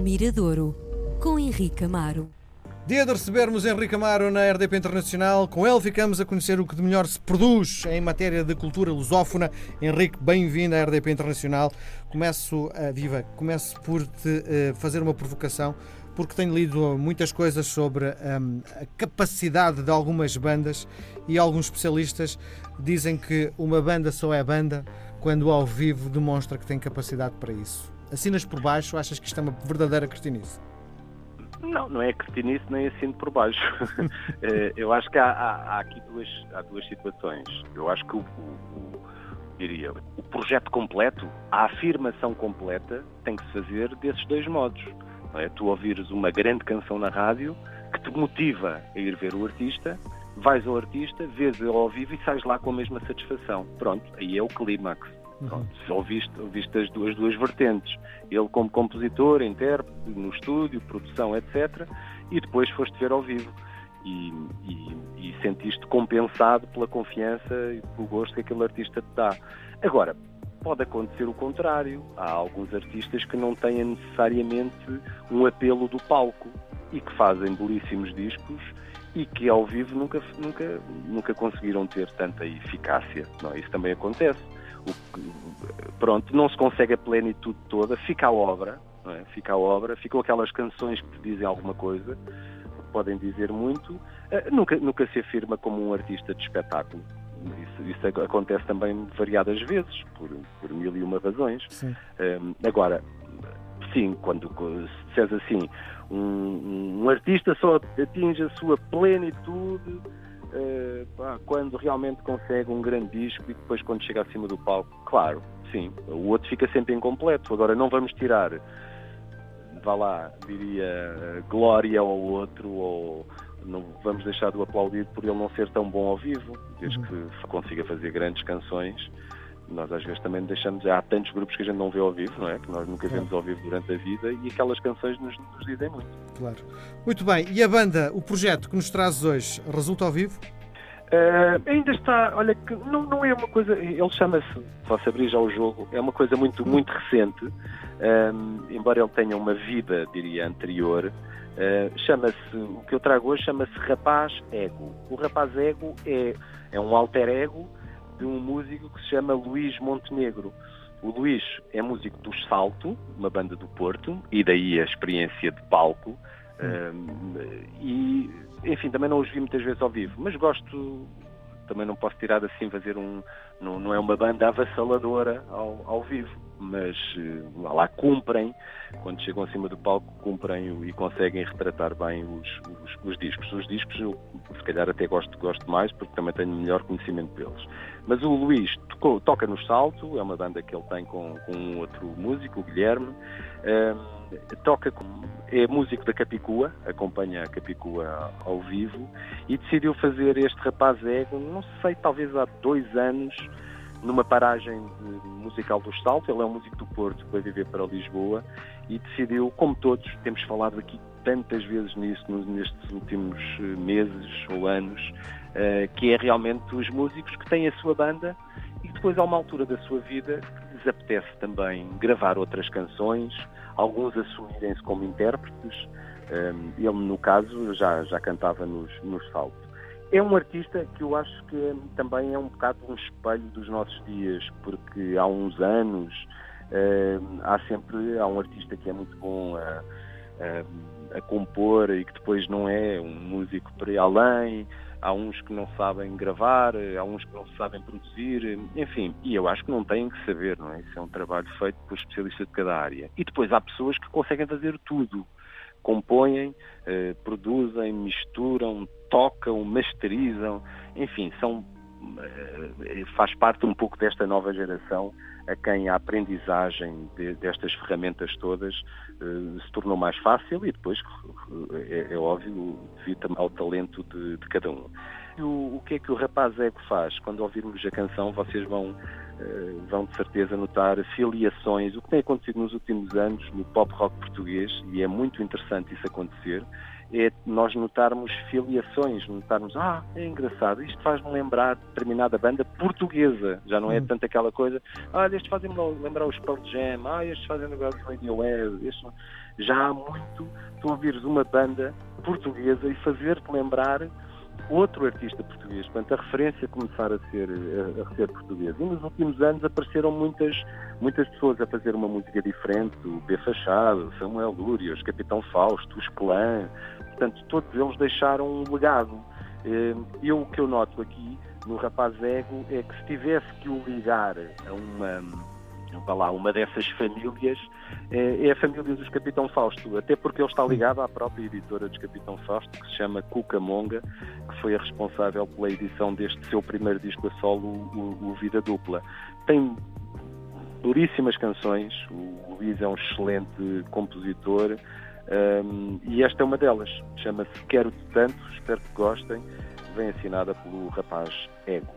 Miradouro, com Henrique Amaro. Dia de recebermos Henrique Amaro na RDP Internacional. Com ele ficamos a conhecer o que de melhor se produz em matéria de cultura lusófona. Henrique, bem-vindo à RDP Internacional. Começo, uh, viva, começo por te uh, fazer uma provocação, porque tenho lido muitas coisas sobre um, a capacidade de algumas bandas e alguns especialistas dizem que uma banda só é banda quando ao vivo demonstra que tem capacidade para isso. Assinas por baixo, achas que isto é uma verdadeira cretinice? Não, não é cretinice nem assino por baixo. Eh, eu acho que há, há, há, aqui duas, há duas situações. Eu acho que o, o, diria, o projeto completo, a afirmação completa, tem que se fazer desses dois modos. É? Tu ouvires uma grande canção na rádio que te motiva a ir ver o artista, vais ao artista, vês ele ao vivo e sais lá com a mesma satisfação. Pronto, aí é o clímax. Pronto, uhum. ouviste, ouviste as duas, duas vertentes. Ele como compositor, intérprete, no estúdio, produção, etc. E depois foste ver ao vivo. E, e, e sentiste compensado pela confiança e pelo gosto que aquele artista te dá. Agora, pode acontecer o contrário. Há alguns artistas que não têm necessariamente um apelo do palco e que fazem belíssimos discos e que ao vivo nunca, nunca, nunca conseguiram ter tanta eficácia. Não, é? isso também acontece o, pronto, não se consegue a plenitude toda, fica a obra, é? fica a obra, ficam aquelas canções que te dizem alguma coisa, podem dizer muito, uh, nunca, nunca se afirma como um artista de espetáculo. Isso, isso acontece também variadas vezes, por, por mil e uma razões. Um, agora, sim, quando se disseres assim, um, um artista só atinge a sua plenitude uh, pá, quando realmente consegue um grande disco e depois quando chega acima do palco, claro, sim, o outro fica sempre incompleto. Agora não vamos tirar, vá lá, diria, glória ao outro ou não vamos deixar de o aplaudir por ele não ser tão bom ao vivo, desde uhum. que consiga fazer grandes canções nós às vezes também deixamos, há tantos grupos que a gente não vê ao vivo, não é? Que nós nunca vemos ao vivo durante a vida e aquelas canções nos, nos dizem muito. Claro. Muito bem, e a banda, o projeto que nos trazes hoje, resulta ao vivo? Uh, ainda está, olha, que não, não é uma coisa, ele chama-se, posso abrir já o jogo, é uma coisa muito, muito recente, um, eh, embora ele tenha uma vida, diria, anterior, uh, chama-se, o que eu trago hoje chama-se Rapaz Ego. O Rapaz Ego é, é um alter ego de um músico que se chama Luís Montenegro. O Luís é músico do Salto, uma banda do Porto, e daí a experiência de palco. Um, e, enfim, também não os vi muitas vezes ao vivo, mas gosto, também não posso tirar assim, fazer um. Não, não é uma banda avassaladora ao, ao vivo mas uh, lá cumprem, quando chegam acima do palco, cumprem e conseguem retratar bem os, os, os, discos. Os discos eu, se calhar, até gosto, gosto mais, porque também tenho melhor conhecimento deles. Mas o Luís tocou, toca no Salto, é uma banda que ele tem com, com um outro músico, o Guilherme. Um, toca com, é músico da Capicua, acompanha a Capicua ao vivo e decidiu fazer este rapaz ego, não sei, talvez há dois anos, numa paragem musical do Salto. Ele é um músico do Porto que vai viver para Lisboa e decidiu, como todos, temos falado aqui tantas vezes nisso nestes últimos eh, meses ou anos, eh, que é realmente os músicos que têm a sua banda e depois, a uma altura da sua vida, lhes apetece também gravar outras canções, alguns assumirem-se como intérpretes. Eh, ele, no caso, já, já cantava nos, nos saltos. É um artista que eu acho que é, também é um bocado um espelho dos nossos dias, porque há uns anos uh, há sempre há um artista que é muito bom a, a, a, compor e que depois não é um músico para ir além, há uns que não sabem gravar, há uns que não sabem produzir, enfim, e eu acho que não têm que saber, não é? Isso é um trabalho feito por especialistas de cada área. E depois há pessoas que conseguem fazer tudo compõem, eh, produzem, misturam, tocam, masterizam, enfim, são eh, faz parte um pouco desta nova geração a quem a aprendizagem de, destas ferramentas todas eh, se tornou mais fácil e depois, é, é óbvio, devido ao talento de, de cada um. o, o que é que o rapaz ego faz? Quando ouvirmos a canção, vocês vão, uh, vão de certeza notar filiações, o que tem acontecido nos últimos anos no pop rock português, e é muito interessante isso acontecer, é nós notarmos filiações, notarmos, ah, é engraçado, isto faz-me lembrar determinada banda portuguesa, já não é hum. tanto aquela coisa, ah, estes fazem-me lembrar os Pearl Jam, ah, estes fazem lembrar os Radiohead, estes... já há muito tu ouvires uma banda portuguesa e fazer-te lembrar outro artista português, portanto a referência começar a ser, a, a ser portuguesa. E nos últimos anos apareceram muitas, muitas pessoas a fazer uma música diferente, o B Fachado, Samuel Lúria, os Capitão Fausto, os Clã, portanto todos eles deixaram um legado. Eh, eu o que eu noto aqui no Rapaz Ego é que se tivesse que o ligar a uma para lá, uma dessas famílias é, é, a família dos Capitão Fausto, até porque ele está ligado à própria editora dos Capitão Fausto, que se chama Cucamonga, que foi a responsável pela edição deste seu primeiro disco a solo, o, o Vida Dupla. Tem duríssimas canções, o Luís é um excelente compositor um, e esta é uma delas, chama-se Quero-te Tanto, espero que gostem, vem assinada pelo rapaz Ego.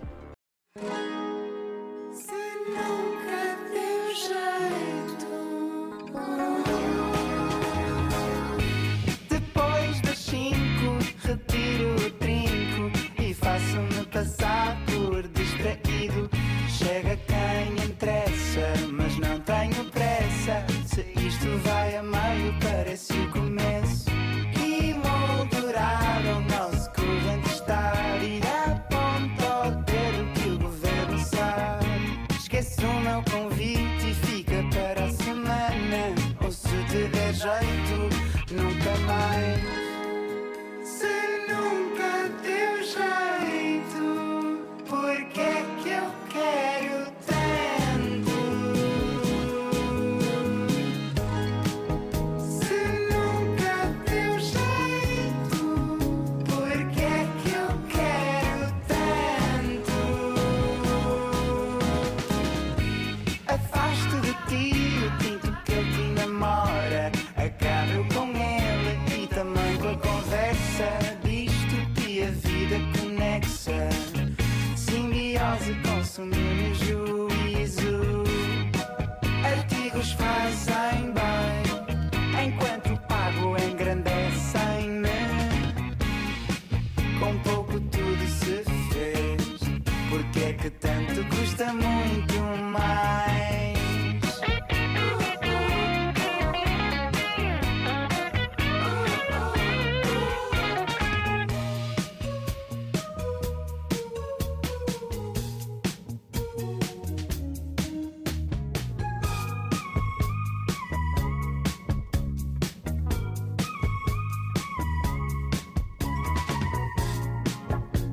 I.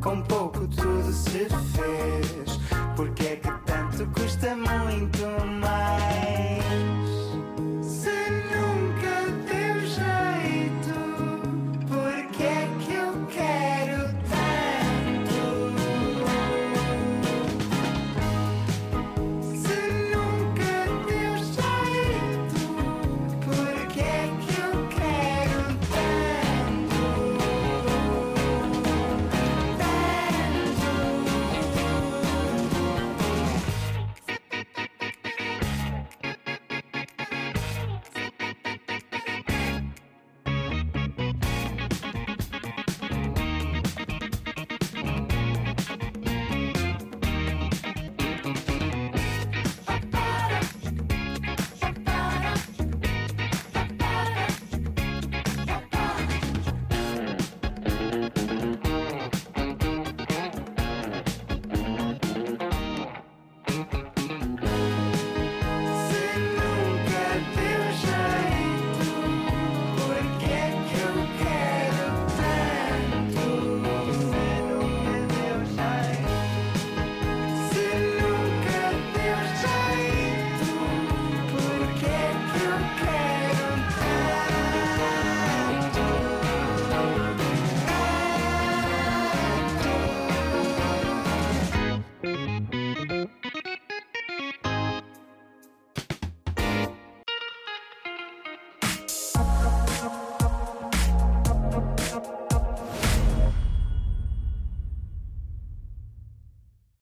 com pouco tudo se fez. Porque é que tanto custa muito mais?